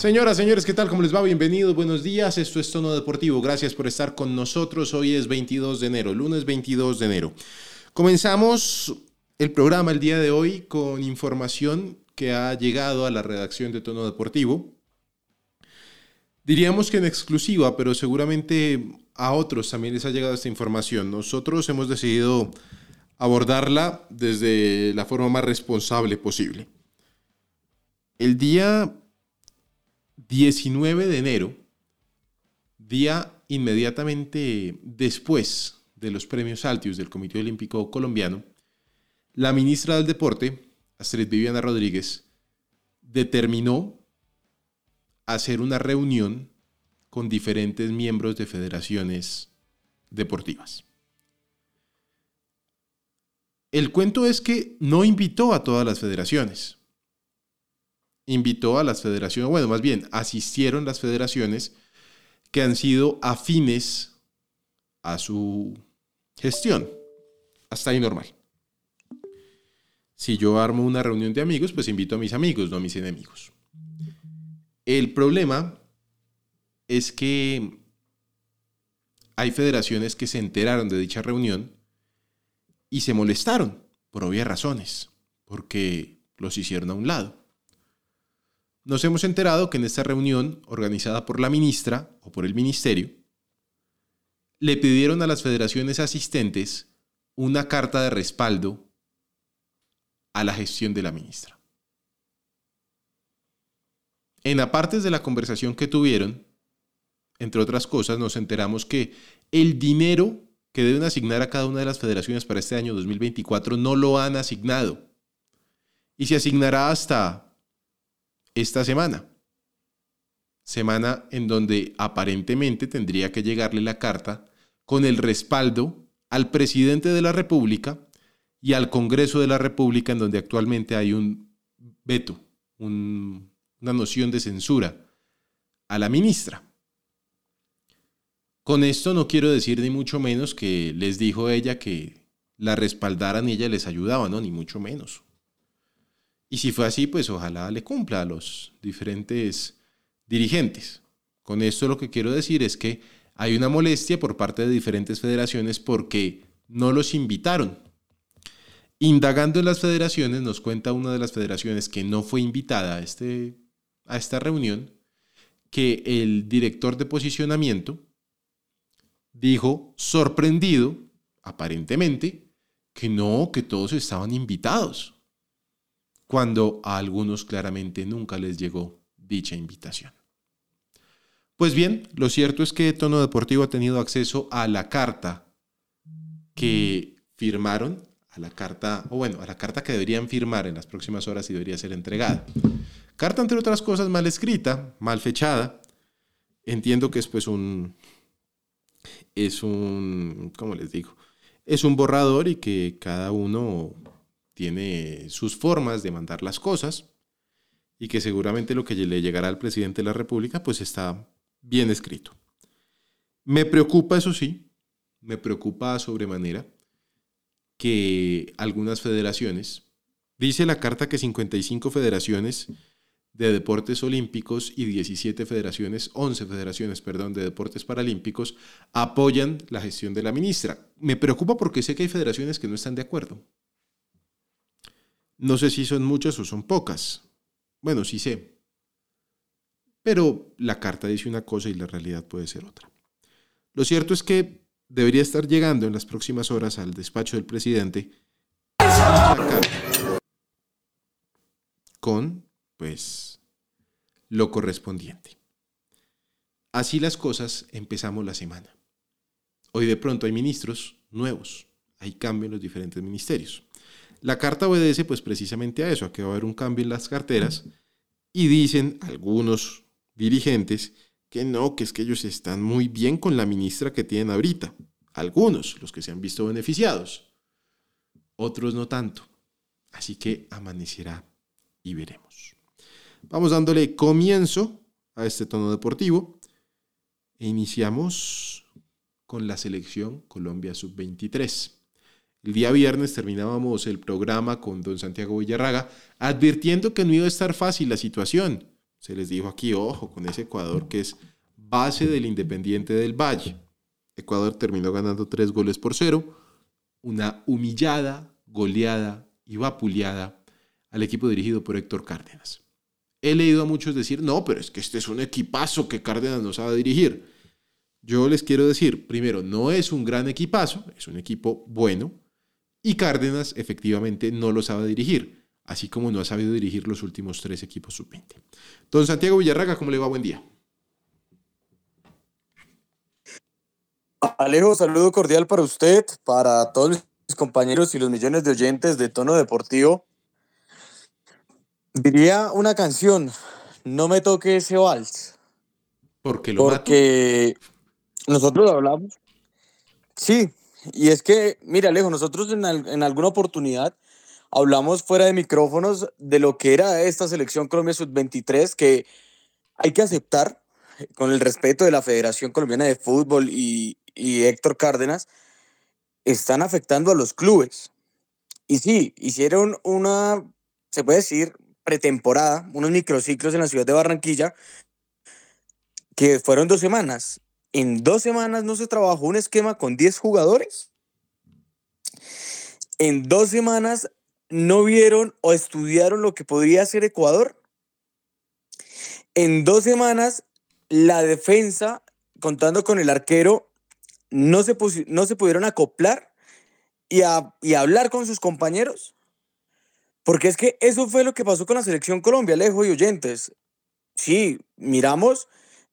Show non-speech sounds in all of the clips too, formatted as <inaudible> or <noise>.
Señoras, señores, ¿qué tal? ¿Cómo les va? Bienvenidos, buenos días. Esto es Tono Deportivo. Gracias por estar con nosotros. Hoy es 22 de enero, lunes 22 de enero. Comenzamos el programa el día de hoy con información que ha llegado a la redacción de Tono Deportivo. Diríamos que en exclusiva, pero seguramente a otros también les ha llegado esta información. Nosotros hemos decidido abordarla desde la forma más responsable posible. El día 19 de enero, día inmediatamente después de los premios Altius del Comité Olímpico Colombiano, la ministra del Deporte, Astrid Viviana Rodríguez, determinó hacer una reunión con diferentes miembros de federaciones deportivas. El cuento es que no invitó a todas las federaciones invitó a las federaciones, bueno, más bien asistieron las federaciones que han sido afines a su gestión. Hasta ahí normal. Si yo armo una reunión de amigos, pues invito a mis amigos, no a mis enemigos. El problema es que hay federaciones que se enteraron de dicha reunión y se molestaron por obvias razones, porque los hicieron a un lado. Nos hemos enterado que en esta reunión, organizada por la ministra o por el ministerio, le pidieron a las federaciones asistentes una carta de respaldo a la gestión de la ministra. En apartes de la conversación que tuvieron, entre otras cosas, nos enteramos que el dinero que deben asignar a cada una de las federaciones para este año 2024 no lo han asignado. Y se asignará hasta esta semana. Semana en donde aparentemente tendría que llegarle la carta con el respaldo al presidente de la República y al Congreso de la República en donde actualmente hay un veto, una noción de censura a la ministra. Con esto no quiero decir ni mucho menos que les dijo ella que la respaldaran y ella les ayudaba, no, ni mucho menos. Y si fue así, pues ojalá le cumpla a los diferentes dirigentes. Con esto lo que quiero decir es que hay una molestia por parte de diferentes federaciones porque no los invitaron. Indagando en las federaciones, nos cuenta una de las federaciones que no fue invitada a, este, a esta reunión, que el director de posicionamiento dijo, sorprendido, aparentemente, que no, que todos estaban invitados cuando a algunos claramente nunca les llegó dicha invitación. Pues bien, lo cierto es que Tono Deportivo ha tenido acceso a la carta que firmaron, a la carta, o bueno, a la carta que deberían firmar en las próximas horas y debería ser entregada. Carta, entre otras cosas, mal escrita, mal fechada. Entiendo que es pues un, es un, ¿cómo les digo? Es un borrador y que cada uno tiene sus formas de mandar las cosas y que seguramente lo que le llegará al presidente de la República pues está bien escrito. Me preocupa, eso sí, me preocupa sobremanera que algunas federaciones, dice la carta que 55 federaciones de deportes olímpicos y 17 federaciones, 11 federaciones, perdón, de deportes paralímpicos apoyan la gestión de la ministra. Me preocupa porque sé que hay federaciones que no están de acuerdo. No sé si son muchas o son pocas. Bueno, sí sé. Pero la carta dice una cosa y la realidad puede ser otra. Lo cierto es que debería estar llegando en las próximas horas al despacho del presidente con, pues, lo correspondiente. Así las cosas empezamos la semana. Hoy de pronto hay ministros nuevos, hay cambio en los diferentes ministerios. La carta obedece pues precisamente a eso, a que va a haber un cambio en las carteras y dicen algunos dirigentes que no, que es que ellos están muy bien con la ministra que tienen ahorita. Algunos, los que se han visto beneficiados. Otros no tanto. Así que amanecerá y veremos. Vamos dándole comienzo a este tono deportivo e iniciamos con la selección Colombia Sub-23. El día viernes terminábamos el programa con don Santiago Villarraga advirtiendo que no iba a estar fácil la situación Se les dijo aquí, ojo, con ese Ecuador que es base del Independiente del Valle. Ecuador terminó ganando tres goles por cero. Una humillada, goleada y vapuleada al equipo dirigido por Héctor Cárdenas. He leído a muchos decir, no, pero es que este es un equipazo que Cárdenas no sabe dirigir. Yo les quiero decir, primero, no es un gran equipazo, es un equipo bueno, y Cárdenas efectivamente no lo sabe dirigir, así como no ha sabido dirigir los últimos tres equipos sub-20. Don Santiago Villarraga, ¿cómo le va? Buen día. Alejo, saludo cordial para usted, para todos mis compañeros y los millones de oyentes de Tono Deportivo. Diría una canción, no me toque ese vals. Porque lo Porque nosotros hablamos. Sí, y es que, mira, Alejo, nosotros en, en alguna oportunidad hablamos fuera de micrófonos de lo que era esta selección Colombia Sub-23, que hay que aceptar, con el respeto de la Federación Colombiana de Fútbol y, y Héctor Cárdenas, están afectando a los clubes. Y sí, hicieron una, se puede decir, pretemporada, unos microciclos en la ciudad de Barranquilla, que fueron dos semanas. En dos semanas no se trabajó un esquema con 10 jugadores. En dos semanas no vieron o estudiaron lo que podría hacer Ecuador. En dos semanas la defensa, contando con el arquero, no se, no se pudieron acoplar y, y hablar con sus compañeros. Porque es que eso fue lo que pasó con la selección Colombia, lejos y oyentes. Sí, miramos,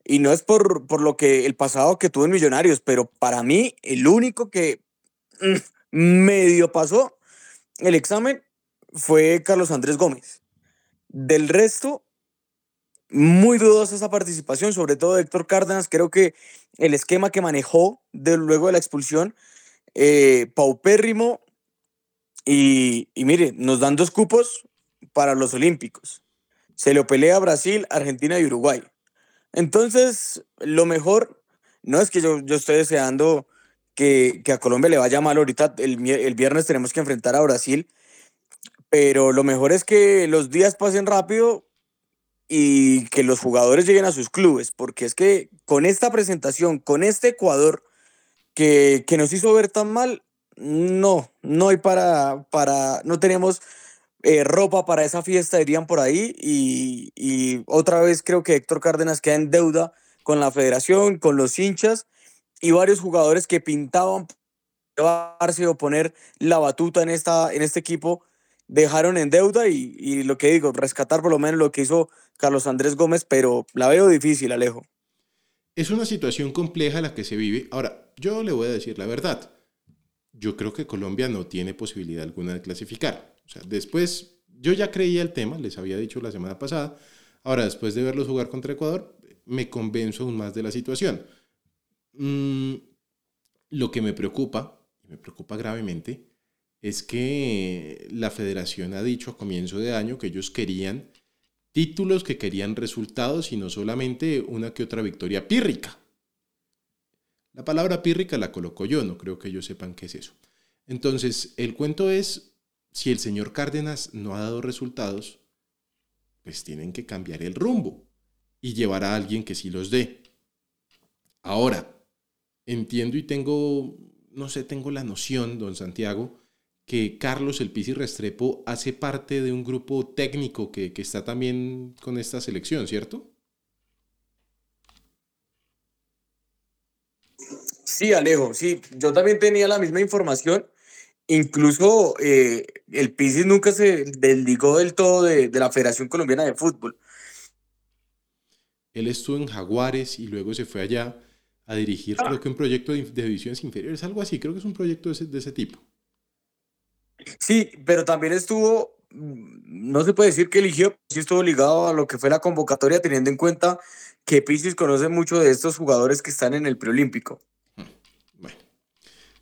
y no es por, por lo que el pasado que tuvo en Millonarios, pero para mí el único que <clears throat> medio pasó el examen fue Carlos Andrés Gómez. Del resto, muy dudosa esa participación, sobre todo de Héctor Cárdenas. Creo que el esquema que manejó de, luego de la expulsión, eh, paupérrimo, y, y mire, nos dan dos cupos para los Olímpicos. Se lo pelea Brasil, Argentina y Uruguay. Entonces, lo mejor, no es que yo, yo esté deseando que, que, a Colombia le vaya mal ahorita, el, el viernes tenemos que enfrentar a Brasil, pero lo mejor es que los días pasen rápido y que los jugadores lleguen a sus clubes, porque es que con esta presentación, con este Ecuador que, que nos hizo ver tan mal, no, no hay para, para, no tenemos eh, ropa para esa fiesta, dirían por ahí, y, otra vez creo que Héctor Cárdenas queda en deuda con la federación, con los hinchas y varios jugadores que pintaban llevarse o poner la batuta en, esta, en este equipo, dejaron en deuda y, y lo que digo, rescatar por lo menos lo que hizo Carlos Andrés Gómez, pero la veo difícil, Alejo. Es una situación compleja la que se vive. Ahora, yo le voy a decir la verdad yo creo que Colombia no tiene posibilidad alguna de clasificar. O sea, después, yo ya creía el tema, les había dicho la semana pasada, ahora después de verlos jugar contra Ecuador, me convenzo aún más de la situación. Mm, lo que me preocupa, y me preocupa gravemente, es que la federación ha dicho a comienzo de año que ellos querían títulos, que querían resultados y no solamente una que otra victoria pírrica. La palabra pírrica la coloco yo, no creo que ellos sepan qué es eso. Entonces, el cuento es, si el señor Cárdenas no ha dado resultados, pues tienen que cambiar el rumbo y llevar a alguien que sí los dé. Ahora, entiendo y tengo, no sé, tengo la noción, don Santiago, que Carlos El Pisi Restrepo hace parte de un grupo técnico que, que está también con esta selección, ¿cierto? Sí, Alejo, sí, yo también tenía la misma información. Incluso eh, el Pisis nunca se desligó del todo de, de, la Federación Colombiana de Fútbol. Él estuvo en Jaguares y luego se fue allá a dirigir, creo que un proyecto de, de divisiones inferiores, algo así, creo que es un proyecto de ese, de ese tipo. Sí, pero también estuvo, no se puede decir que eligió, sí estuvo ligado a lo que fue la convocatoria, teniendo en cuenta que Pisis conoce mucho de estos jugadores que están en el preolímpico.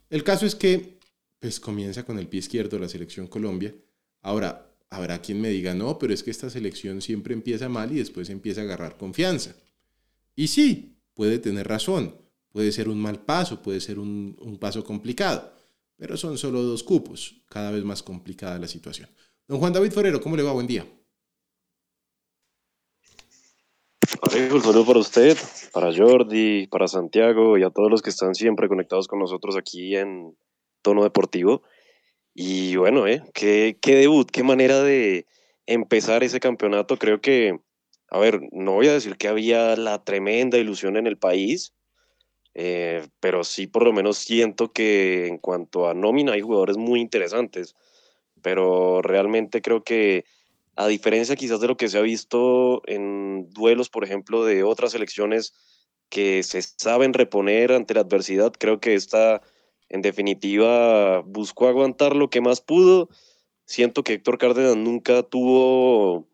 El caso es que pues comienza con el pie izquierdo la selección Colombia. Ahora, habrá quien me diga, no, pero es que esta selección siempre empieza mal y después empieza a agarrar confianza. Y sí, puede tener razón, puede ser un mal paso, puede ser un, un paso complicado, pero son solo dos cupos, cada vez más complicada la situación. Don Juan David Forero, ¿cómo le va? Buen día. Un saludo para usted, para Jordi, para Santiago y a todos los que están siempre conectados con nosotros aquí en Tono Deportivo. Y bueno, ¿eh? qué, qué debut, qué manera de empezar ese campeonato. Creo que, a ver, no voy a decir que había la tremenda ilusión en el país, eh, pero sí por lo menos siento que en cuanto a nómina hay jugadores muy interesantes, pero realmente creo que a diferencia quizás de lo que se ha visto en duelos, por ejemplo, de otras selecciones que se saben reponer ante la adversidad, creo que esta, en definitiva, buscó aguantar lo que más pudo. Siento que Héctor Cárdenas nunca tuvo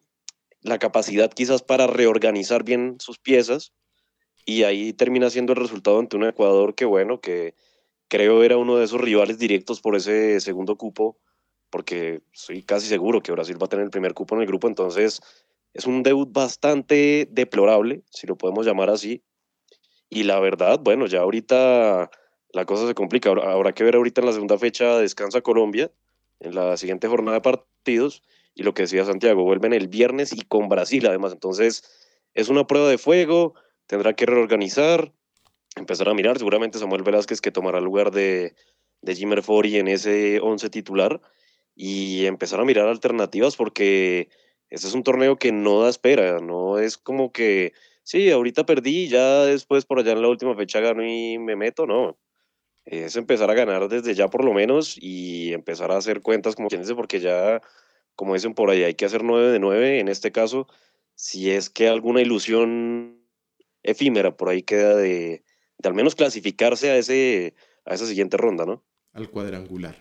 la capacidad quizás para reorganizar bien sus piezas y ahí termina siendo el resultado ante un Ecuador que, bueno, que creo era uno de esos rivales directos por ese segundo cupo, porque soy casi seguro que Brasil va a tener el primer cupo en el grupo, entonces es un debut bastante deplorable, si lo podemos llamar así. Y la verdad, bueno, ya ahorita la cosa se complica. Habrá que ver ahorita en la segunda fecha descansa Colombia, en la siguiente jornada de partidos, y lo que decía Santiago, vuelven el viernes y con Brasil además. Entonces, es una prueba de fuego, tendrá que reorganizar, empezar a mirar. Seguramente Samuel Velázquez que tomará el lugar de, de Jimmer Fori en ese 11 titular y empezar a mirar alternativas porque este es un torneo que no da espera, no es como que, sí, ahorita perdí, ya después por allá en la última fecha gano y me meto, no. Es empezar a ganar desde ya por lo menos y empezar a hacer cuentas como quien dice, porque ya, como dicen por ahí, hay que hacer 9 de 9 en este caso, si es que alguna ilusión efímera por ahí queda de, de al menos clasificarse a, ese, a esa siguiente ronda, ¿no? Al cuadrangular.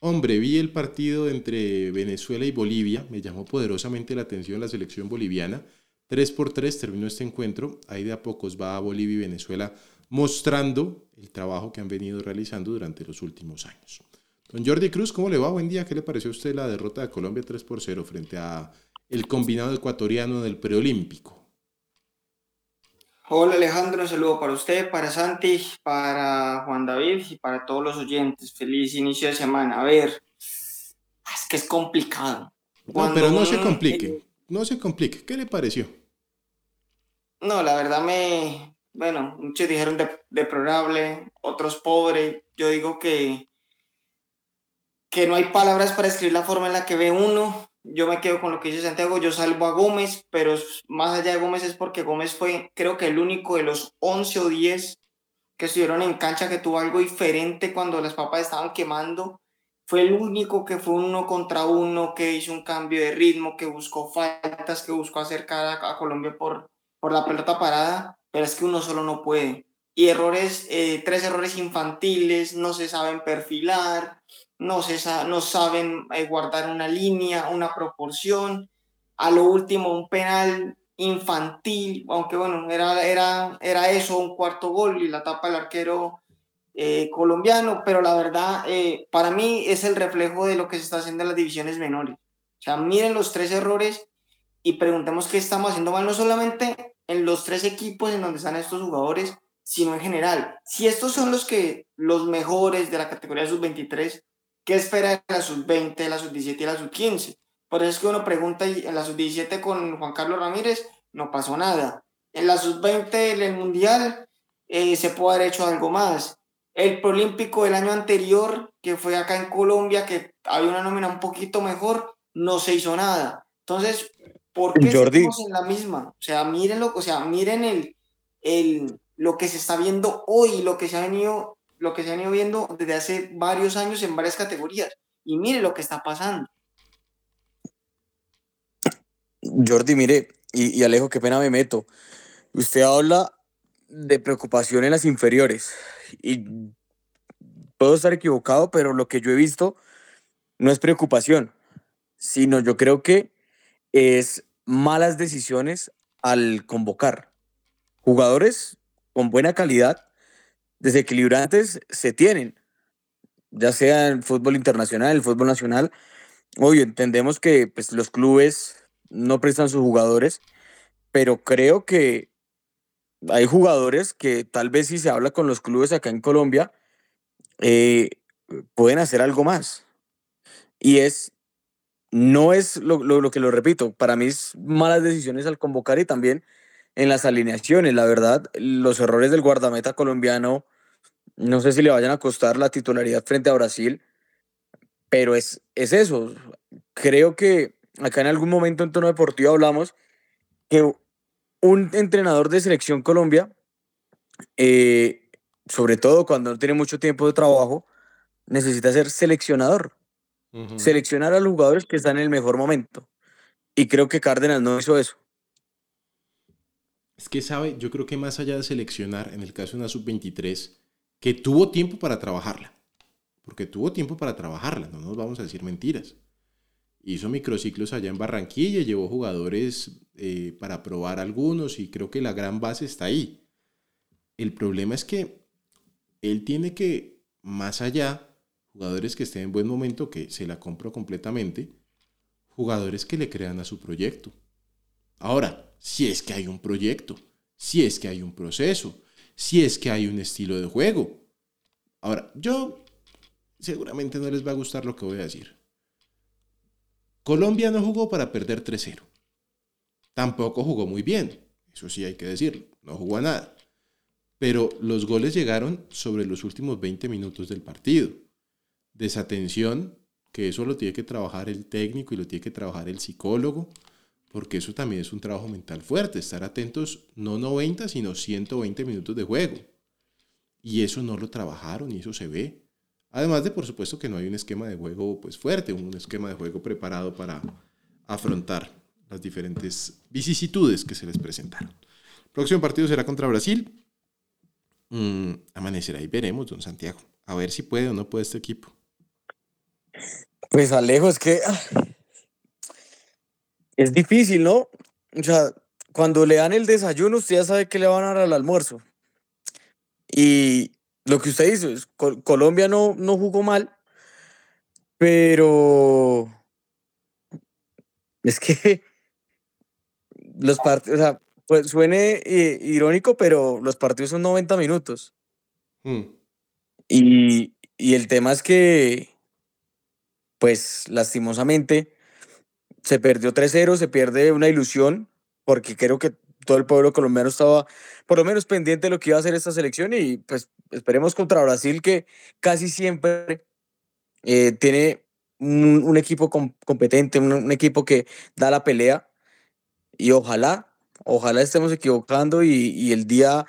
Hombre, vi el partido entre Venezuela y Bolivia, me llamó poderosamente la atención la selección boliviana. 3 por 3 terminó este encuentro, ahí de a pocos va Bolivia y Venezuela mostrando el trabajo que han venido realizando durante los últimos años. Don Jordi Cruz, ¿cómo le va? Buen día. ¿Qué le pareció a usted la derrota de Colombia 3 por 0 frente a el combinado ecuatoriano del preolímpico? Hola Alejandro, un saludo para usted, para Santi, para Juan David y para todos los oyentes. Feliz inicio de semana. A ver, es que es complicado. No, pero no se complique, no se complique. ¿Qué le pareció? No, la verdad me, bueno, muchos dijeron deplorable, otros pobre. Yo digo que, que no hay palabras para escribir la forma en la que ve uno yo me quedo con lo que dice Santiago, yo salvo a Gómez, pero más allá de Gómez es porque Gómez fue, creo que el único de los 11 o 10 que estuvieron en cancha que tuvo algo diferente cuando las papas estaban quemando. Fue el único que fue uno contra uno, que hizo un cambio de ritmo, que buscó faltas, que buscó acercar a, Colombia por, por la pelota parada, pero es que uno solo no puede. Y errores, eh, tres errores infantiles, no se saben perfilar, no, se, no saben eh, guardar una línea, una proporción. A lo último, un penal infantil, aunque bueno, era, era, era eso, un cuarto gol y la tapa el arquero eh, colombiano, pero la verdad, eh, para mí es el reflejo de lo que se está haciendo en las divisiones menores. O sea, miren los tres errores y preguntemos qué estamos haciendo mal, no solamente en los tres equipos en donde están estos jugadores, sino en general. Si estos son los que los mejores de la categoría sub-23, ¿Qué espera de la sub-20, la sub-17 y la sub-15? Por eso es que uno pregunta, en la sub-17 con Juan Carlos Ramírez no pasó nada. En la sub-20 el Mundial eh, se puede haber hecho algo más. El Prolímpico del año anterior, que fue acá en Colombia, que había una nómina un poquito mejor, no se hizo nada. Entonces, ¿por qué estamos en la misma? O sea, mírenlo, o sea, miren el, el, lo que se está viendo hoy, lo que se ha venido lo que se han ido viendo desde hace varios años en varias categorías. Y mire lo que está pasando. Jordi, mire, y, Alejo, qué pena me meto. Usted habla de preocupación en las inferiores. Y puedo estar equivocado, pero lo que yo he visto no es preocupación, sino yo creo que es malas decisiones al convocar jugadores con buena calidad desequilibrantes se tienen, ya sea en fútbol internacional, el fútbol nacional. Hoy entendemos que pues, los clubes no prestan sus jugadores, pero creo que hay jugadores que tal vez si se habla con los clubes acá en Colombia, eh, pueden hacer algo más. Y es, no es lo, que lo repito, para mí es malas decisiones al convocar y también en las alineaciones. La verdad, los errores del guardameta colombiano, no sé si le vayan a costar la titularidad frente a Brasil, pero es, es eso. Creo que acá en algún momento en tono deportivo hablamos que un entrenador de selección Colombia, eh, sobre todo cuando no tiene mucho tiempo de trabajo, necesita ser seleccionador. Seleccionar a los jugadores que están en el mejor momento. Y creo que Cárdenas no hizo eso. Es que sabe, yo creo que más allá de seleccionar, en el caso de una sub-23, que tuvo tiempo para trabajarla. Porque tuvo tiempo para trabajarla, no nos vamos a decir mentiras. Hizo microciclos allá en Barranquilla, llevó jugadores eh, para probar algunos y creo que la gran base está ahí. El problema es que él tiene que, más allá, jugadores que estén en buen momento, que se la compro completamente, jugadores que le crean a su proyecto. Ahora, si es que hay un proyecto, si es que hay un proceso, si es que hay un estilo de juego. Ahora, yo seguramente no les va a gustar lo que voy a decir. Colombia no jugó para perder 3-0. Tampoco jugó muy bien, eso sí hay que decirlo, no jugó a nada. Pero los goles llegaron sobre los últimos 20 minutos del partido. Desatención, que eso lo tiene que trabajar el técnico y lo tiene que trabajar el psicólogo, porque eso también es un trabajo mental fuerte, estar atentos no 90, sino 120 minutos de juego. Y eso no lo trabajaron y eso se ve. Además de, por supuesto, que no hay un esquema de juego pues, fuerte, un esquema de juego preparado para afrontar las diferentes vicisitudes que se les presentaron. Próximo partido será contra Brasil. Mm, amanecerá y veremos, don Santiago. A ver si puede o no puede este equipo. Pues Alejo, es que ah, es difícil, ¿no? O sea, cuando le dan el desayuno, usted ya sabe que le van a dar al almuerzo. Y lo que usted dice, es, Colombia no, no jugó mal, pero es que <laughs> los partidos, o sea, pues suene eh, irónico, pero los partidos son 90 minutos. Hmm. Y, y el tema es que, pues lastimosamente, se perdió 3-0, se pierde una ilusión, porque creo que todo el pueblo colombiano estaba por lo menos pendiente de lo que iba a hacer esta selección y pues esperemos contra Brasil que casi siempre eh, tiene un, equipo competente, un, equipo que da la pelea y ojalá, ojalá estemos equivocando y, el día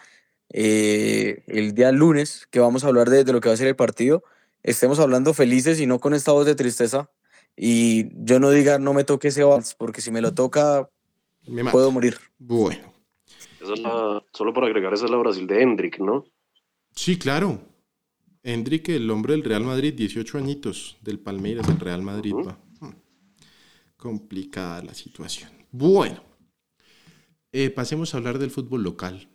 eh, el día lunes que vamos a hablar de, de lo que va a ser el partido estemos hablando felices y no con esta voz de tristeza y yo no diga no me toque ese vals, porque si me lo toca, puedo morir. Bueno. solo para agregar, esa es la Brasil de Hendrik, ¿no? Sí, claro. Hendrik, el hombre del Real Madrid, 18 añitos, del Palmeiras, del Real Madrid. Hmm. Complicada la situación. Bueno, eh, pasemos a hablar del fútbol local.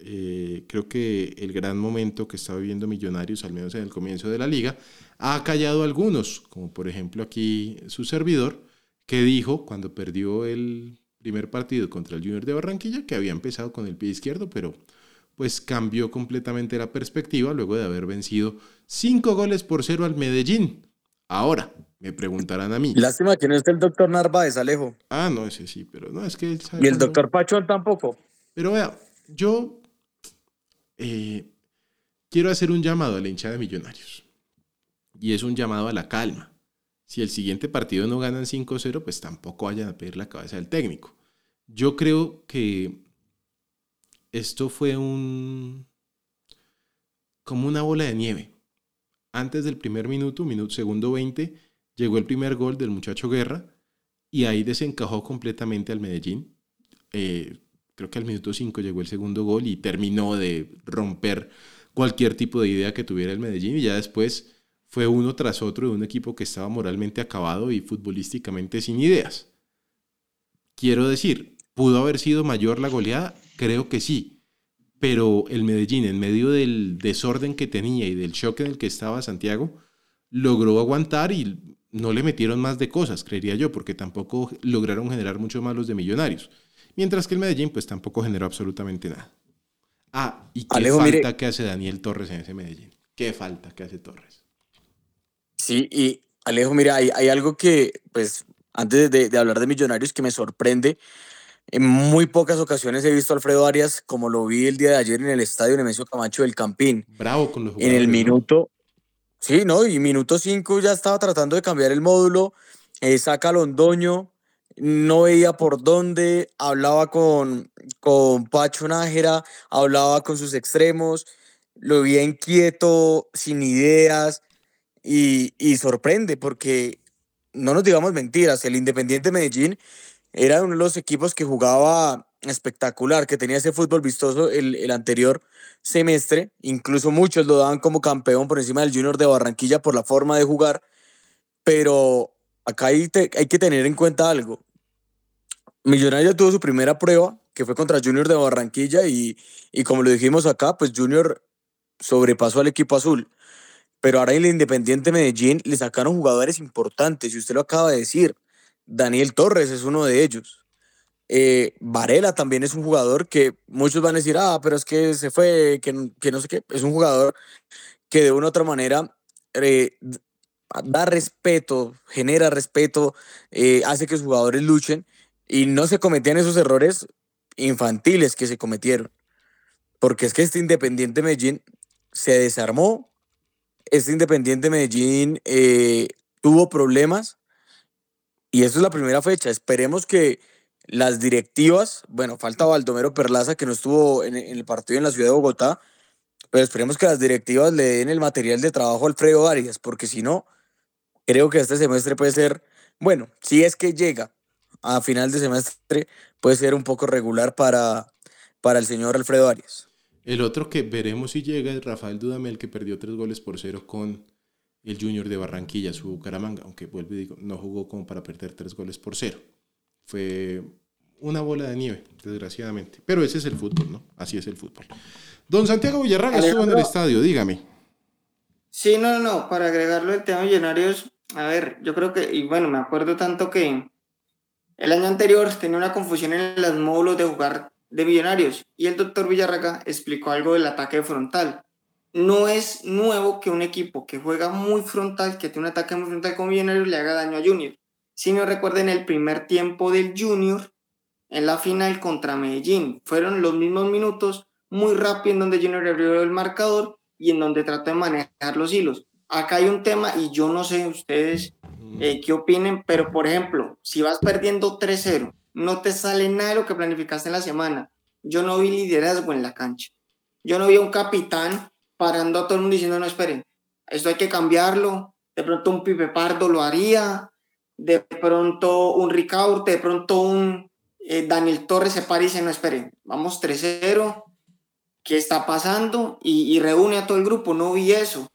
Eh, creo que el gran momento que está viviendo Millonarios, al menos en el comienzo de la liga, ha callado a algunos, como por ejemplo aquí su servidor, que dijo cuando perdió el primer partido contra el Junior de Barranquilla que había empezado con el pie izquierdo, pero pues cambió completamente la perspectiva luego de haber vencido cinco goles por cero al Medellín. Ahora, me preguntarán a mí. Lástima que no esté el doctor Narváez, Alejo. Ah, no, ese sí, pero no, es que... y el doctor Pachón tampoco. Pero vea, yo eh, quiero hacer un llamado a la hinchada de Millonarios. Y es un llamado a la calma. Si el siguiente partido no ganan 5-0, pues tampoco vayan a pedir la cabeza del técnico. Yo creo que esto fue un como una bola de nieve. Antes del primer minuto, minuto segundo 20, llegó el primer gol del muchacho Guerra y ahí desencajó completamente al Medellín. Eh, creo que al minuto 5 llegó el segundo gol y terminó de romper cualquier tipo de idea que tuviera el Medellín y ya después fue uno tras otro de un equipo que estaba moralmente acabado y futbolísticamente sin ideas. Quiero decir, ¿pudo haber sido mayor la goleada? Creo que sí, pero el Medellín en medio del desorden que tenía y del shock en el que estaba Santiago, logró aguantar y no le metieron más de cosas, creería yo, porque tampoco lograron generar mucho más de Millonarios. Mientras que el Medellín pues tampoco generó absolutamente nada. Ah, y qué falta que hace Daniel Torres en ese Medellín. Qué falta que hace Torres. Sí, y Alejo, mira, hay, algo que, pues, antes de, hablar de Millonarios que me sorprende, En muy pocas ocasiones he visto a Alfredo Arias como lo vi el día de ayer en el estadio Nemesio Camacho del Campín. Bravo con los En el jugadores, minuto, sí, ¿no? Y minuto 5 ya estaba tratando de cambiar el módulo, eh, saca a Londoño, no veía por dónde, hablaba con, con Pacho Nájera, hablaba con sus extremos, lo veía inquieto, sin ideas, y, y sorprende porque, no nos digamos mentiras, el Independiente Medellín era uno de los equipos que jugaba espectacular, que tenía ese fútbol vistoso el, el anterior semestre, incluso muchos lo daban como campeón por encima del Junior de Barranquilla por la forma de jugar, pero acá hay, te- hay que tener en cuenta algo. Millonario tuvo su primera prueba, que fue contra Junior de Barranquilla, y, y como lo dijimos acá, pues Junior sobrepasó al equipo azul. Pero ahora en el Independiente Medellín le sacaron jugadores importantes, y usted lo acaba de decir. Daniel Torres es uno de ellos. Eh, Varela también es un jugador que muchos van a decir, ah, pero es que se fue, que, que no sé qué. Es un jugador que de una u otra manera eh, da respeto, genera respeto, eh, hace que sus jugadores luchen y no se cometían esos errores infantiles que se cometieron. Porque es que este Independiente Medellín se desarmó, este Independiente Medellín eh, tuvo problemas y eso es la primera fecha. Esperemos que las directivas, bueno, falta Baldomero Perlaza que no estuvo en, en el partido en la ciudad de Bogotá, pero esperemos que las directivas le den el material de trabajo a Alfredo Arias, porque si no, creo que este semestre puede ser, bueno, si es que llega a final de semestre, puede ser un poco regular para, para el señor Alfredo Arias. El otro que veremos si llega es Rafael Dudamel, que perdió tres goles por cero con el Junior de Barranquilla, su Bucaramanga, aunque vuelvo y digo, no jugó como para perder tres goles por cero. Fue una bola de nieve, desgraciadamente. Pero ese es el fútbol, ¿no? Así es el fútbol. Don Santiago Villarraga estuvo en el Alejandro. estadio, dígame. Sí, no, no, no, para agregarlo el tema de Millonarios, a ver, yo creo que, y bueno, me acuerdo tanto que el año anterior tenía una confusión en los módulos de jugar de Millonarios y el doctor Villarraga explicó algo del ataque frontal. No es nuevo que un equipo que juega muy frontal, que tiene un ataque muy frontal con Millonarios, le haga daño a Junior. Si no recuerden el primer tiempo del Junior en la final contra Medellín, fueron los mismos minutos muy rápido en donde Junior abrió el marcador y en donde trató de manejar los hilos. Acá hay un tema y yo no sé ustedes eh, qué opinen, pero por ejemplo, si vas perdiendo 3-0, no te sale nada de lo que planificaste en la semana. Yo no vi liderazgo en la cancha. Yo no vi a un capitán parando a todo el mundo diciendo, no, esperen, esto hay que cambiarlo. De pronto un Pipe Pardo lo haría, de pronto un Ricaurte, de pronto un eh, Daniel Torres se para y dice, no, esperen, vamos 3-0, ¿qué está pasando? Y, y reúne a todo el grupo, no vi eso.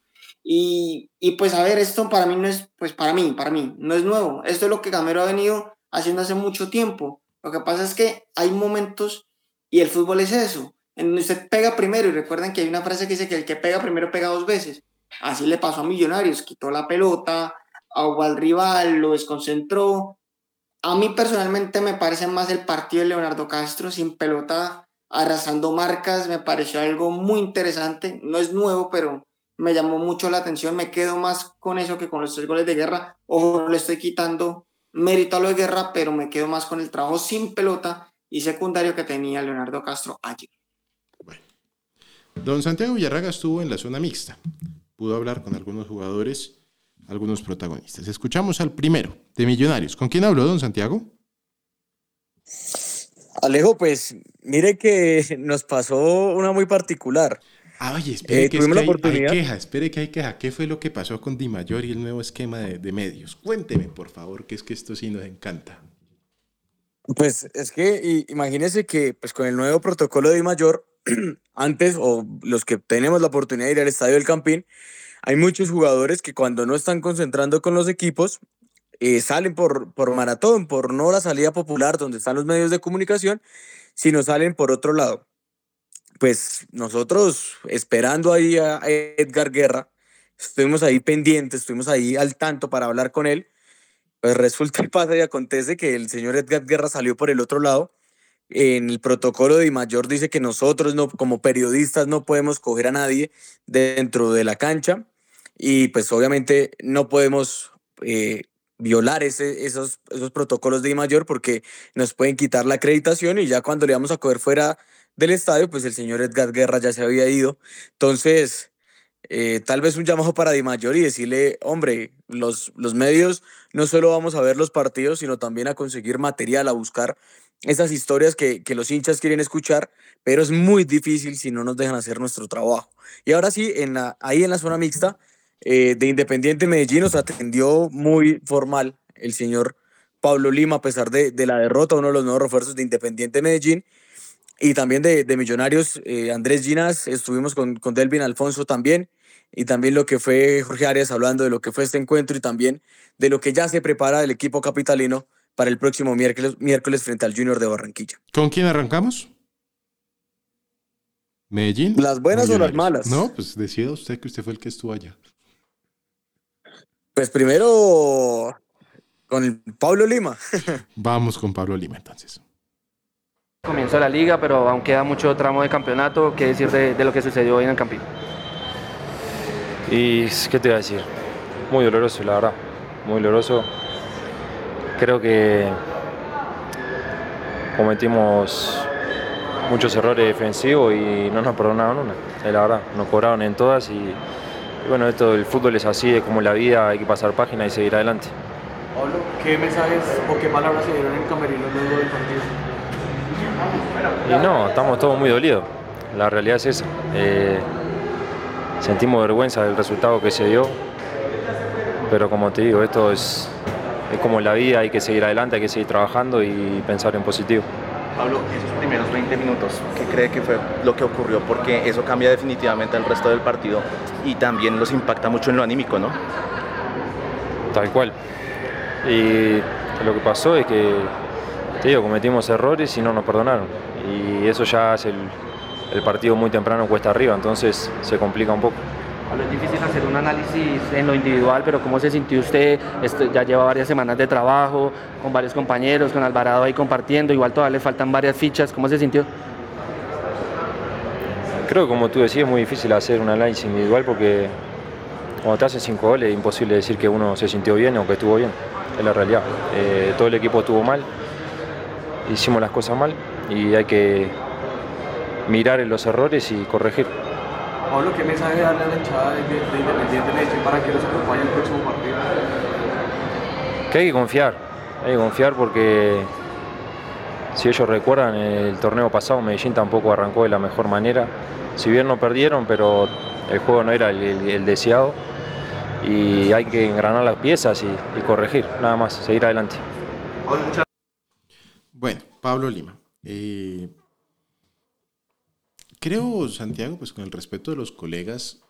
Y, y, pues a ver, esto para mí no es, pues para mí, para mí, no es nuevo. Esto es lo que Gamero ha venido haciendo hace mucho tiempo. Lo que pasa es que hay momentos, y el fútbol es eso, en donde usted pega primero, y recuerden que hay una frase que dice que el que pega primero pega dos veces. Así le pasó a Millonarios, quitó la pelota, ahogó al rival, lo desconcentró. A mí personalmente me parece más el partido de Leonardo Castro sin pelota, arrasando marcas, me pareció algo muy interesante. No es nuevo, pero me llamó mucho la atención. Me quedo más con eso que con los tres goles de guerra. Ojo, le estoy quitando mérito a lo de guerra, pero me quedo más con el trabajo sin pelota y secundario que tenía Leonardo Castro ayer. Bueno. Don Santiago Villarraga estuvo en la zona mixta. Pudo hablar con algunos jugadores, algunos protagonistas. Escuchamos al primero, de Millonarios. ¿Con quién habló, don Santiago? Alejo, pues mire que nos pasó una muy particular. Ah, oye, espere Eh, que, es que la hay, oportunidad. hay queja, espere que hay queja. ¿Qué fue lo que pasó con Di Mayor y el nuevo esquema de, de medios? Cuénteme, por favor, que es que esto sí nos encanta. Pues es que y- imagínese que pues con el nuevo protocolo de Di Mayor, <clears throat> antes o los que tenemos la oportunidad de ir al estadio del Campín, hay muchos jugadores que cuando no están concentrando con los equipos, eh, salen por, por maratón, por no la salida popular donde están los medios de comunicación, sino salen por otro lado. Pues nosotros esperando ahí a Edgar Guerra, estuvimos ahí pendientes, estuvimos ahí al tanto para hablar con él. Pues resulta y pasa y acontece que el señor Edgar Guerra salió por el otro lado. En el protocolo de Mayor dice que nosotros no, como periodistas no podemos coger a nadie dentro de la cancha y pues obviamente no podemos eh, violar ese, esos, esos protocolos de I mayor porque nos pueden quitar la acreditación y ya cuando le vamos a coger fuera del estadio, pues el señor Edgar Guerra ya se había ido. Entonces, eh, tal vez un llamado para Di Mayor y decirle, hombre, los, los medios no solo vamos a ver los partidos, sino también a conseguir material, a buscar esas historias que, que los hinchas quieren escuchar, pero es muy difícil si no nos dejan hacer nuestro trabajo. Y ahora sí, en la, ahí en la zona mixta eh, de Independiente Medellín nos atendió muy formal el señor Pablo Lima, a pesar de, de la derrota, uno de los nuevos refuerzos de Independiente Medellín y también de, de Millonarios, eh, Andrés Ginas, estuvimos con, con Delvin Alfonso también, y también lo que fue Jorge Arias hablando de lo que fue este encuentro y también de lo que ya se prepara el equipo capitalino para el próximo miércoles, miércoles frente al Junior de Barranquilla. ¿Con quién arrancamos? ¿Medellín? ¿Las buenas o las malas? No, pues decida usted que usted fue el que estuvo allá. Pues primero con el Pablo Lima. <laughs> Vamos con Pablo Lima entonces. Comienzo la liga, pero aún queda mucho tramo de campeonato. ¿Qué decir de, de lo que sucedió hoy en el Campín? Y qué te voy a decir, muy doloroso, la verdad, muy doloroso. Creo que cometimos muchos errores defensivos y no nos perdonaron una, es la verdad, nos cobraron en todas y, y bueno, esto el fútbol es así, es como la vida, hay que pasar página y seguir adelante. Pablo, ¿qué mensajes o qué palabras se dieron en el camerino luego del partido? Y no, estamos todos muy dolidos, la realidad es esa. Eh, sentimos vergüenza del resultado que se dio, pero como te digo, esto es, es como la vida, hay que seguir adelante, hay que seguir trabajando y pensar en positivo. Pablo, esos primeros 20 minutos, ¿qué cree que fue lo que ocurrió? Porque eso cambia definitivamente el resto del partido y también los impacta mucho en lo anímico, ¿no? Tal cual. Y lo que pasó es que, te digo, cometimos errores y no nos perdonaron. Y eso ya hace el, el partido muy temprano cuesta arriba, entonces se complica un poco. Pablo, es difícil hacer un análisis en lo individual, pero ¿cómo se sintió usted? Esto ya lleva varias semanas de trabajo, con varios compañeros, con Alvarado ahí compartiendo, igual todavía le faltan varias fichas. ¿Cómo se sintió? Creo que como tú decías es muy difícil hacer un análisis individual porque cuando te hacen cinco goles es imposible decir que uno se sintió bien o que estuvo bien, es la realidad. Eh, todo el equipo estuvo mal, hicimos las cosas mal y hay que mirar en los errores y corregir. Pablo, ¿qué mensaje darle a la hinchada de, de Independiente Medellín para que los acompañe el próximo partido? Que hay que confiar, hay que confiar porque si ellos recuerdan el torneo pasado Medellín tampoco arrancó de la mejor manera. Si bien no perdieron, pero el juego no era el, el- el deseado y hay que engranar las piezas y, y corregir, nada más, seguir adelante. Bueno, Pablo Lima. Eh, creo, Santiago, pues con el respeto de los colegas,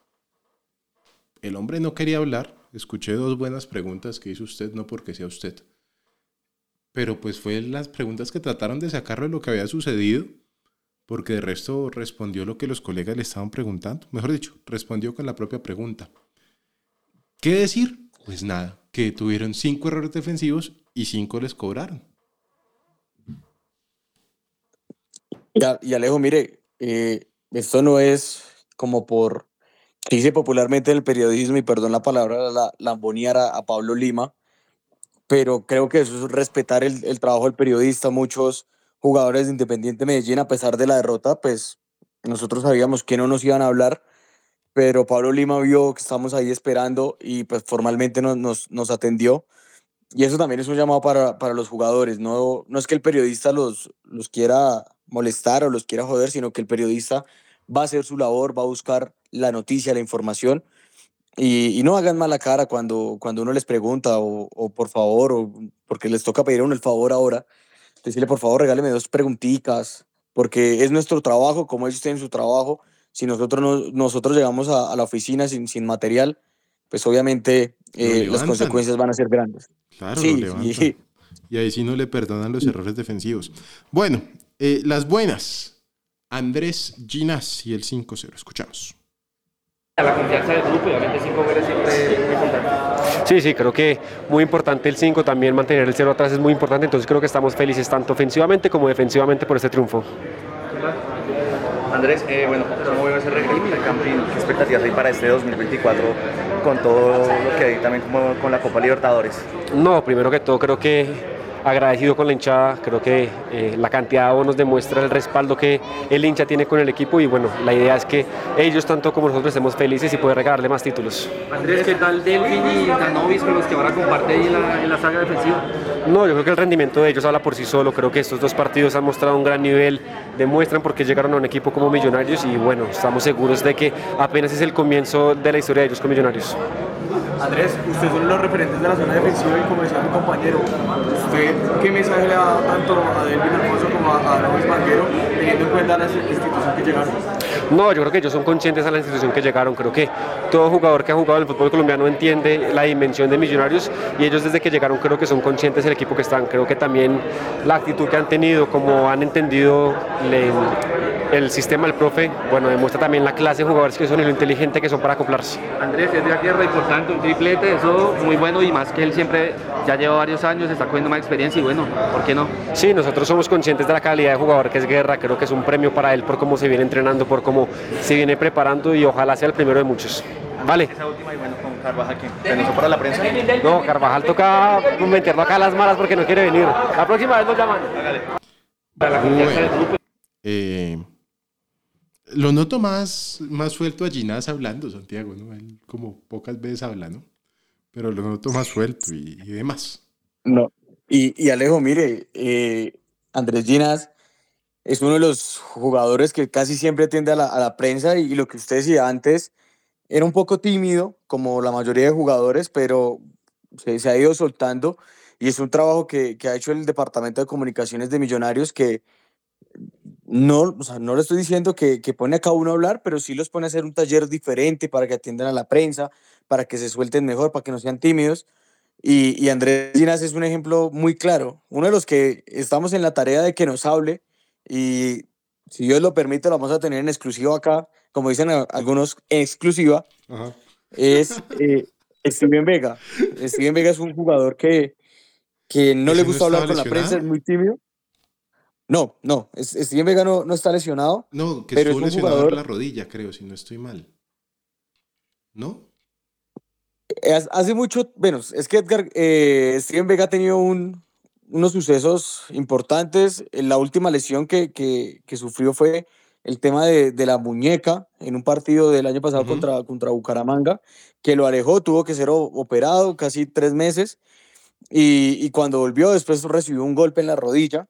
el hombre no quería hablar. Escuché dos buenas preguntas que hizo usted, no porque sea usted. Pero pues fue las preguntas que trataron de sacarlo de lo que había sucedido, porque de resto respondió lo que los colegas le estaban preguntando. Mejor dicho, respondió con la propia pregunta. ¿Qué decir? Pues nada, que tuvieron cinco errores defensivos y cinco les cobraron. Y, Alejo, mire, eh, esto no es como por, se dice popularmente en el periodismo, y perdón la palabra, la lambonear a, a Pablo Lima, pero creo que eso es respetar el, el trabajo del periodista. Muchos jugadores de Independiente Medellín, a pesar de la derrota, pues nosotros sabíamos que no nos iban a hablar, pero Pablo Lima vio que estamos ahí esperando y pues formalmente nos, nos, nos atendió. Y eso también es un llamado para, para los jugadores. No, no es que el periodista los, los quiera molestar o los quiera joder, sino que el periodista va a hacer su labor, va a buscar la noticia, la información. Y, y no hagan mala cara cuando, cuando uno les pregunta o, o por favor, o porque les toca pedir a uno el favor ahora. Decirle, por favor, regáleme dos preguntitas, porque es nuestro trabajo, como ellos tienen su trabajo. Si nosotros, no, nosotros llegamos a, a la oficina sin, sin material, pues obviamente eh, las consecuencias van a ser grandes. Claro, Sí, sí. Y ahí sí no le perdonan los errores defensivos. Bueno, eh, las buenas. Andrés Ginas y el 5-0. Escuchamos. La confianza del grupo y obviamente cinco goles siempre es muy importante. Sí, sí, creo que muy importante el 5, también mantener el 0 atrás es muy importante, entonces creo que estamos felices tanto ofensivamente como defensivamente por este triunfo. Andrés, eh, bueno, ¿cómo veo ese regreso al Campín? ¿Qué expectativas hay para este 2024 con todo lo que hay también como con la Copa Libertadores? No, primero que todo creo que agradecido con la hinchada, creo que eh, la cantidad de abonos demuestra el respaldo que el hincha tiene con el equipo y bueno, la idea es que ellos tanto como nosotros estemos felices y poder regalarle más títulos. Andrés, ¿qué tal Delvin y Danovis con los que van a compartir en la, en la saga defensiva? No, yo creo que el rendimiento de ellos habla por sí solo, creo que estos dos partidos han mostrado un gran nivel, demuestran por qué llegaron a un equipo como Millonarios y bueno, estamos seguros de que apenas es el comienzo de la historia de ellos con Millonarios. Andrés, ustedes son los referentes de la zona defensiva y como decía mi compañero, ¿usted qué mensaje le da tanto a Delvin Alfonso como a, a Luis Banquero teniendo en cuenta la institución que llegaron? No, yo creo que ellos son conscientes a la institución que llegaron. Creo que todo jugador que ha jugado en el fútbol colombiano entiende la dimensión de Millonarios y ellos desde que llegaron creo que son conscientes del equipo que están. Creo que también la actitud que han tenido, como han entendido le- el sistema del profe, bueno, demuestra también la clase de jugadores que son y lo inteligente que son para acoplarse. Andrés, es de la tierra importante, un triplete, eso muy bueno y más que él siempre ya lleva varios años, está cogiendo más experiencia y bueno, ¿por qué no? Sí, nosotros somos conscientes de la calidad de jugador que es Guerra, creo que es un premio para él por cómo se viene entrenando, por cómo se viene preparando y ojalá sea el primero de muchos. Vale. Esa última y bueno, con Carvajal, que ¿Permiso para la prensa? No, Carvajal toca meterlo acá a las malas porque no quiere venir. La próxima vez lo llaman. Bueno, eh, lo noto más, más suelto a Ginás hablando, Santiago, ¿no? Él como pocas veces habla, ¿no? Pero lo noto más suelto y, y demás. No. Y, y Alejo, mire, eh, Andrés Ginas es uno de los jugadores que casi siempre atiende a la, a la prensa y, lo que usted decía antes, era un poco tímido, como la mayoría de jugadores, pero se, se ha ido soltando y es un trabajo que, que ha hecho el Departamento de Comunicaciones de Millonarios que no, o no le estoy diciendo que, que pone a cada uno a hablar, pero sí los pone a hacer un taller diferente para que atiendan a la prensa, para que se suelten mejor, para que no sean tímidos. Y, y Andrés Ginas es un ejemplo muy claro, uno de los que estamos en la tarea de que nos hable y si Dios lo permite lo vamos a tener en exclusivo acá, como dicen algunos, en exclusiva, Ajá. es eh, Steven Vega. Steven Vega es un jugador que, que no ¿Ese le no gusta hablar estaba con la prensa, es muy tímido. No, no, es- Steven Vega no, no está lesionado. No, que Pero es estuvo un lesionado jugador- la rodilla, creo, si no estoy mal. ¿No? Haz- Hace mucho, bueno, es que Edgar, eh, Steven Vega ha tenido un- unos sucesos importantes. Eh, La última lesión que, que- que sufrió fue el tema de, de la muñeca en un partido del año pasado contra, contra Bucaramanga, que lo alejó, tuvo que ser operado casi tres meses. Y, y cuando volvió, después recibió un golpe en la rodilla.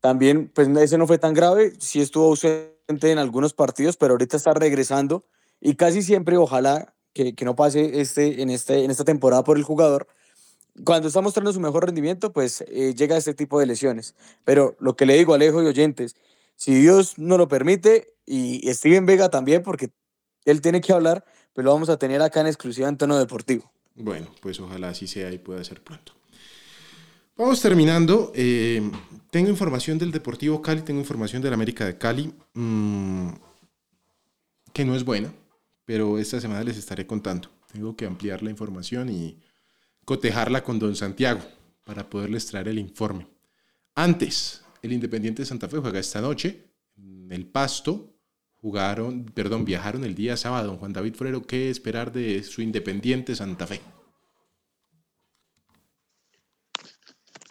También, pues ese no fue tan grave, sí estuvo ausente en algunos partidos, pero ahorita está regresando y casi siempre, ojalá que, que no pase este, en, este, en esta temporada por el jugador, cuando está mostrando su mejor rendimiento, pues eh, llega este tipo de lesiones. Pero lo que le digo a Alejo y oyentes, si Dios no lo permite, y Steven Vega también, porque él tiene que hablar, pues lo vamos a tener acá en exclusiva en tono deportivo. Bueno, pues ojalá así sea y pueda ser pronto. Vamos terminando. eh, tengo información del Deportivo Cali, tengo información del América de Cali, mm, que no es buena, pero esta semana les estaré contando. Tengo que ampliar la información y cotejarla con don Santiago para poderles traer el informe. Antes, el Independiente de Santa Fe juega esta noche en el Pasto. Jugaron, perdón, viajaron el día sábado. Don Juan David Forero, ¿qué esperar de su Independiente Santa Fe?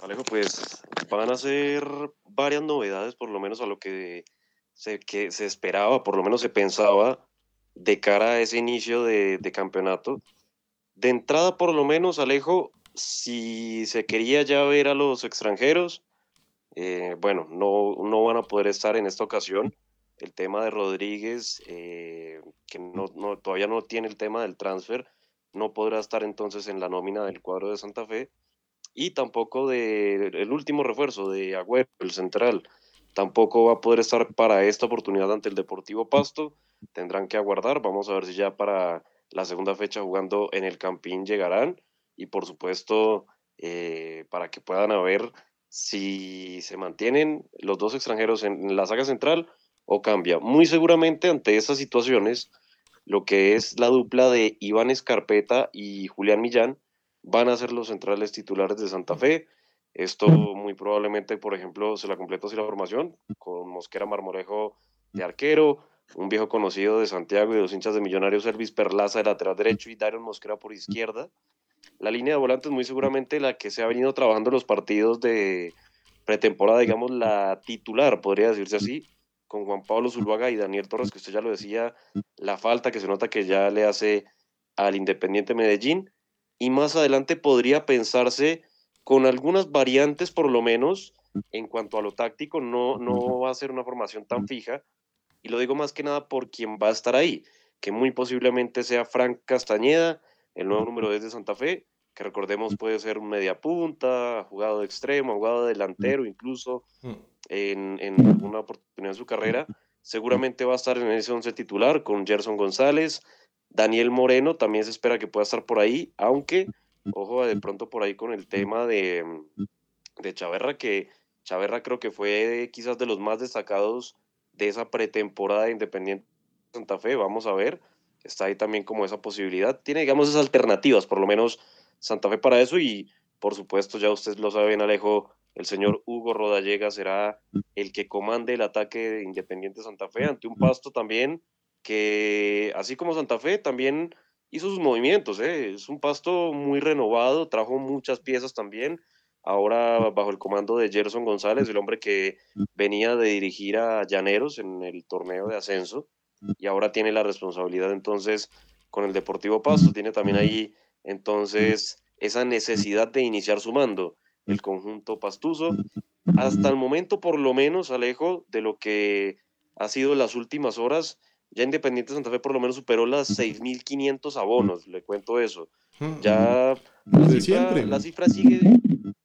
Alejo, pues van a ser varias novedades, por lo menos a lo que se, que se esperaba, por lo menos se pensaba de cara a ese inicio de, de campeonato. De entrada, por lo menos, Alejo, si se quería ya ver a los extranjeros, eh, bueno, no, no van a poder estar en esta ocasión. El tema de Rodríguez, eh, que no, no- todavía no tiene el tema del transfer, no podrá estar entonces en la nómina del cuadro de Santa Fe y tampoco de el último refuerzo de Agüero, el central, tampoco va a poder estar para esta oportunidad ante el Deportivo Pasto. Tendrán que aguardar. Vamos a ver si ya para la segunda fecha jugando en el Campín llegarán y por supuesto eh, para que puedan ver si se mantienen los dos extranjeros en la saga central o cambia. Muy seguramente ante estas situaciones, lo que es la dupla de Iván Escarpeta y Julián Millán van a ser los centrales titulares de Santa Fe. Esto muy probablemente, por ejemplo, se la completa así la formación, con Mosquera Marmolejo de arquero, un viejo conocido de Santiago y de los hinchas de Millonarios, Elvis Perlaza de lateral derecho y Daron Mosquera por izquierda. La línea de volantes muy seguramente la que se ha venido trabajando los partidos de pretemporada, digamos, la titular, podría decirse así, con Juan Pablo Zuluaga y Daniel Torres, que usted ya lo decía, la falta que se nota que ya le hace al Independiente Medellín. Y más adelante podría pensarse con algunas variantes, por lo menos, en cuanto a lo táctico, no, no va a ser una formación tan fija. Y lo digo más que nada por quien va a estar ahí, que muy posiblemente sea Frank Castañeda, el nuevo número 10 de Santa Fe, que recordemos puede ser un media punta, jugado de extremo, jugado de delantero incluso, mm. en, en alguna oportunidad en su carrera. Seguramente va a estar en ese 11 titular con Gerson González, Daniel Moreno también se espera que pueda estar por ahí, aunque, ojo, de pronto por ahí con el tema de, de Chaverra, que Chaverra creo que fue quizás de los más destacados de esa pretemporada de Independiente Santa Fe, vamos a ver, está ahí también como esa posibilidad, tiene digamos esas alternativas, por lo menos Santa Fe para eso y por supuesto ya usted lo sabe bien Alejo, el señor Hugo Rodallega será el que comande el ataque de Independiente Santa Fe ante un pasto también que así como Santa Fe también hizo sus movimientos, ¿eh? es un pasto muy renovado, trajo muchas piezas también, ahora bajo el comando de Gerson González, el hombre que venía de dirigir a Llaneros en el torneo de ascenso y ahora tiene la responsabilidad entonces con el Deportivo Pasto, tiene también ahí entonces esa necesidad de iniciar su mando el conjunto pastuso. Hasta el momento, por lo menos, Alejo, de lo que ha sido las últimas horas, ya Independiente Santa Fe por lo menos superó las 6.500 abonos, le cuento eso. Ya la cifra, la cifra, sigue.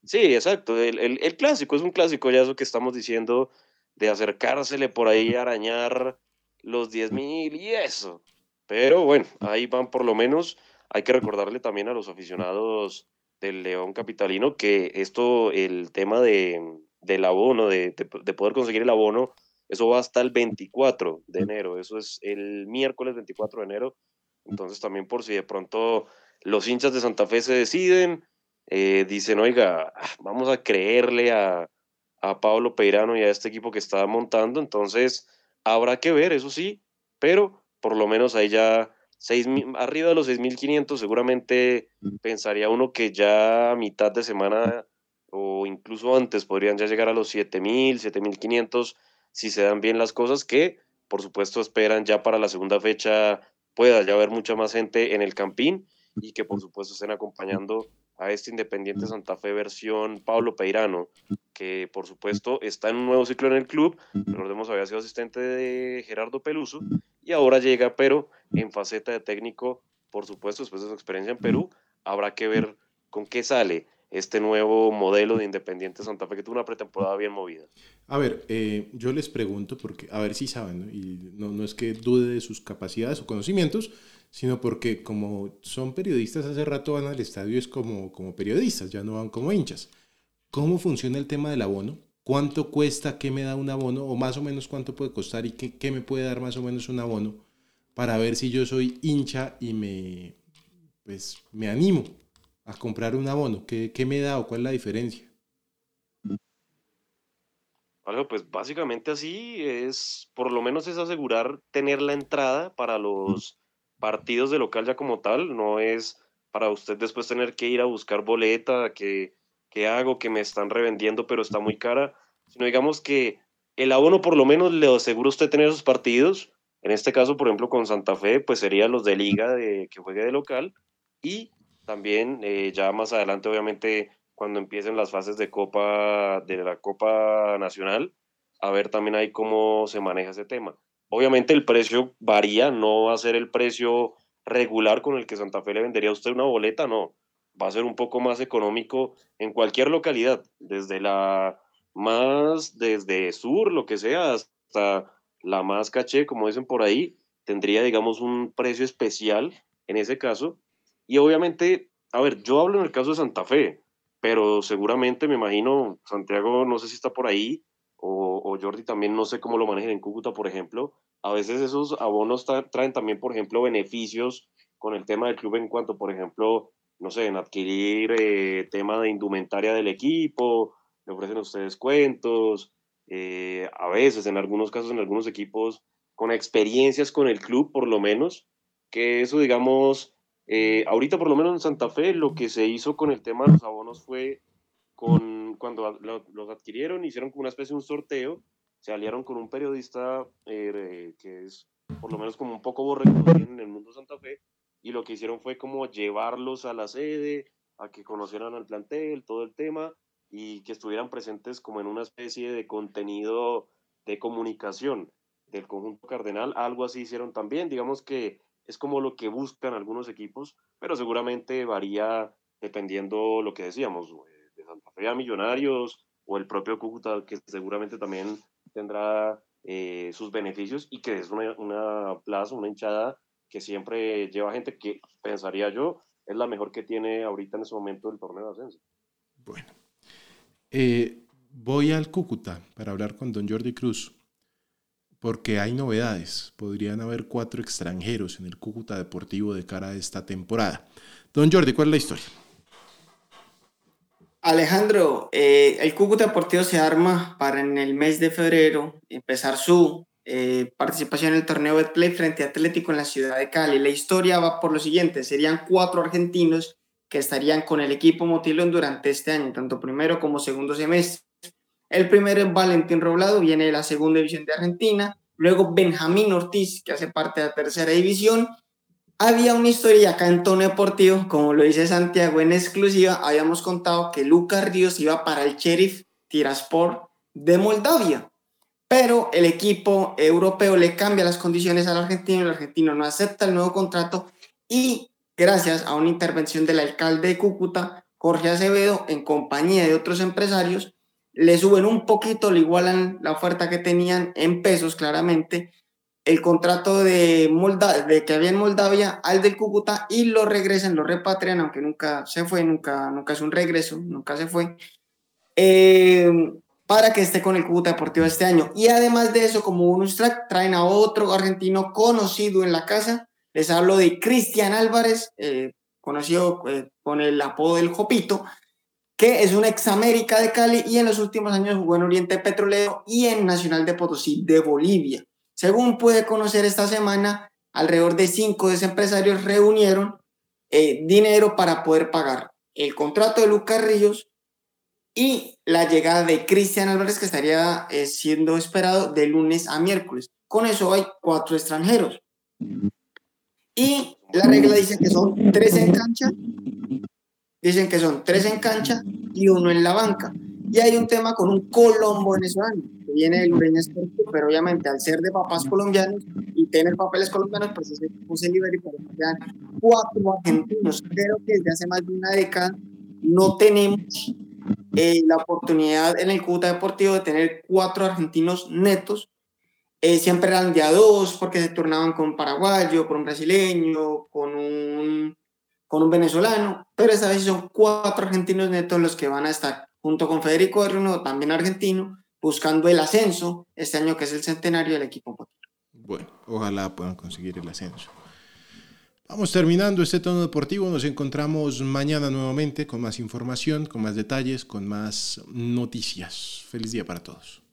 Sí, exacto. El, el, clásico es un clásico, ya eso que estamos diciendo, de acercársele por ahí, arañar los 10.000 y eso. Pero bueno, ahí van por lo menos. Hay que recordarle también a los aficionados del León Capitalino que esto, el tema de, del abono, de, de poder conseguir el abono, eso va hasta el 24 de enero, eso es el miércoles 24 de enero. Entonces también por si de pronto los hinchas de Santa Fe se deciden, eh, dicen, oiga, vamos a creerle a, a Pablo Peirano y a este equipo que está montando, entonces habrá que ver, eso sí, pero por lo menos ahí ya seis, arriba de los 6.500 seguramente pensaría uno que ya a mitad de semana o incluso antes podrían ya llegar a los 7.000, 7.500 si se dan bien las cosas, que por supuesto esperan ya para la segunda fecha pueda ya haber mucha más gente en el Campín y que por supuesto estén acompañando a este Independiente Santa Fe versión Pablo Peirano, que por supuesto está en un nuevo ciclo en el club, recordemos había sido asistente de Gerardo Peluso y ahora llega, pero en faceta de técnico, por supuesto, después de su experiencia en Perú, habrá que ver con qué sale este nuevo modelo de Independiente Santa Fe que tuvo una pretemporada bien movida. A ver, eh, yo les pregunto, porque a ver si saben, y no, no es que dude de sus capacidades o conocimientos, sino porque como son periodistas hace rato van al estadio es como, como periodistas, ya no van como hinchas. ¿Cómo funciona el tema del abono? ¿Cuánto cuesta? ¿Qué me da un abono? ¿O más o menos cuánto puede costar? ¿Y qué, qué me puede dar más o menos un abono? Para ver si yo soy hincha y me, pues, me animo a comprar un abono? ¿Qué, qué me da o cuál es la diferencia? Bueno, pues básicamente así es, por lo menos es asegurar tener la entrada para los partidos de local ya como tal, no es para usted después tener que ir a buscar boleta, que, que hago, que me están revendiendo, pero está muy cara, sino digamos que el abono por lo menos le asegura usted tener esos partidos, en este caso, por ejemplo, con Santa Fe, pues serían los de liga de, que juegue de local, y también eh, ya más adelante, obviamente, cuando empiecen las fases de Copa, de la Copa Nacional, a ver también ahí cómo se maneja ese tema. Obviamente el precio varía, no va a ser el precio regular con el que Santa Fe le vendería a usted una boleta, no. Va a ser un poco más económico en cualquier localidad, desde la más, desde sur, lo que sea, hasta la más caché, como dicen por ahí, tendría, digamos, un precio especial en ese caso, y obviamente, a ver, yo hablo en el caso de Santa Fe, pero seguramente me imagino, Santiago no sé si está por ahí, o, Jordi también no sé cómo lo manejan en Cúcuta, por ejemplo. A veces esos abonos traen también, por ejemplo, beneficios con el tema del club en cuanto, por ejemplo, no sé, en adquirir eh, tema de indumentaria del equipo, le ofrecen ustedes cuentos, eh, a veces, en algunos casos, en algunos equipos, con experiencias con el club, por lo menos, que eso, digamos, eh, ahorita por lo menos en Santa Fe, lo que se hizo con el tema de los abonos fue con, cuando los adquirieron, hicieron como una especie de un sorteo, se aliaron con un periodista eh, que es por lo menos como un poco borrego en el mundo Santa Fe, y lo que hicieron fue como llevarlos a la sede, a que conocieran al plantel, todo el tema, y que estuvieran presentes como en una especie de contenido de comunicación del conjunto cardenal, algo así hicieron también, digamos que es como lo que buscan algunos equipos, pero seguramente varía dependiendo lo que decíamos, de Santa Fe a Millonarios o el propio Cúcuta, que seguramente también tendrá eh, sus beneficios y que es una, una plaza, una hinchada que siempre lleva gente que pensaría yo es la mejor que tiene ahorita en ese momento el torneo de ascenso. Bueno, eh, voy al Cúcuta para hablar con don Jordi Cruz, porque hay novedades. Podrían haber cuatro extranjeros en el Cúcuta Deportivo de cara a esta temporada. Don Jordi, ¿cuál es la historia? Alejandro, eh, el Cúcuta Deportivo se arma para en el mes de febrero empezar su eh, participación en el torneo Betplay frente a Atlético en la ciudad de Cali. La historia va por lo siguiente, serían cuatro argentinos que estarían con el equipo Motilón durante este año, tanto primero como segundo semestre. El primero es Valentín Roblado, viene de la segunda división de Argentina, luego Benjamín Ortiz, que hace parte de la tercera división. Había una historia acá en tono deportivo, como lo dice Santiago en exclusiva, habíamos contado que Lucas Ríos iba para el Sheriff Tiraspor de Moldavia pero el equipo europeo le cambia las condiciones al argentino, el argentino no acepta el nuevo contrato y gracias a una intervención del alcalde de Cúcuta, Jorge Acevedo, en compañía de otros empresarios, le suben un poquito, le igualan la oferta que tenían en pesos claramente, el contrato de, de que había en Moldavia al del Cúcuta y lo regresan, lo repatrian, aunque nunca se fue, nunca, nunca es un regreso, nunca se fue. Eh, para que esté con el Cúcuta Deportivo este año. Y además de eso, como bonus track, traen a otro argentino conocido en la casa. Les hablo de Cristian Álvarez, eh, conocido eh, con el apodo del Jopito, que es un ex América de Cali y en los últimos años jugó en Oriente Petrolero y en Nacional de Potosí de Bolivia. Según pude conocer esta semana, alrededor de cinco de empresarios reunieron eh, dinero para poder pagar el contrato de Lucas Ríos, y la llegada de Cristian Álvarez que estaría eh, siendo esperado de lunes a miércoles. Con eso hay cuatro extranjeros. Y la regla dice que son tres en cancha, dicen que son tres en cancha y uno en la banca. Y hay un tema con un colombo venezolano, que viene del Ureña pero obviamente al ser de papás colombianos y tener papeles colombianos, pues ese y por eso cuatro argentinos. Creo que desde hace más de una década no tenemos eh, la oportunidad en el Cúcuta Deportivo de tener cuatro argentinos netos. Eh, siempre eran de a dos porque se turnaban con un paraguayo, con un brasileño, con un, con un venezolano, pero esta vez son cuatro argentinos netos los que van a estar junto con Federico Herrero, también argentino, buscando el ascenso este año que es el centenario del equipo. Bueno, ojalá puedan conseguir el ascenso. Vamos terminando este tono deportivo. Nos encontramos mañana nuevamente con más información, con más detalles, con más noticias. Feliz día para todos.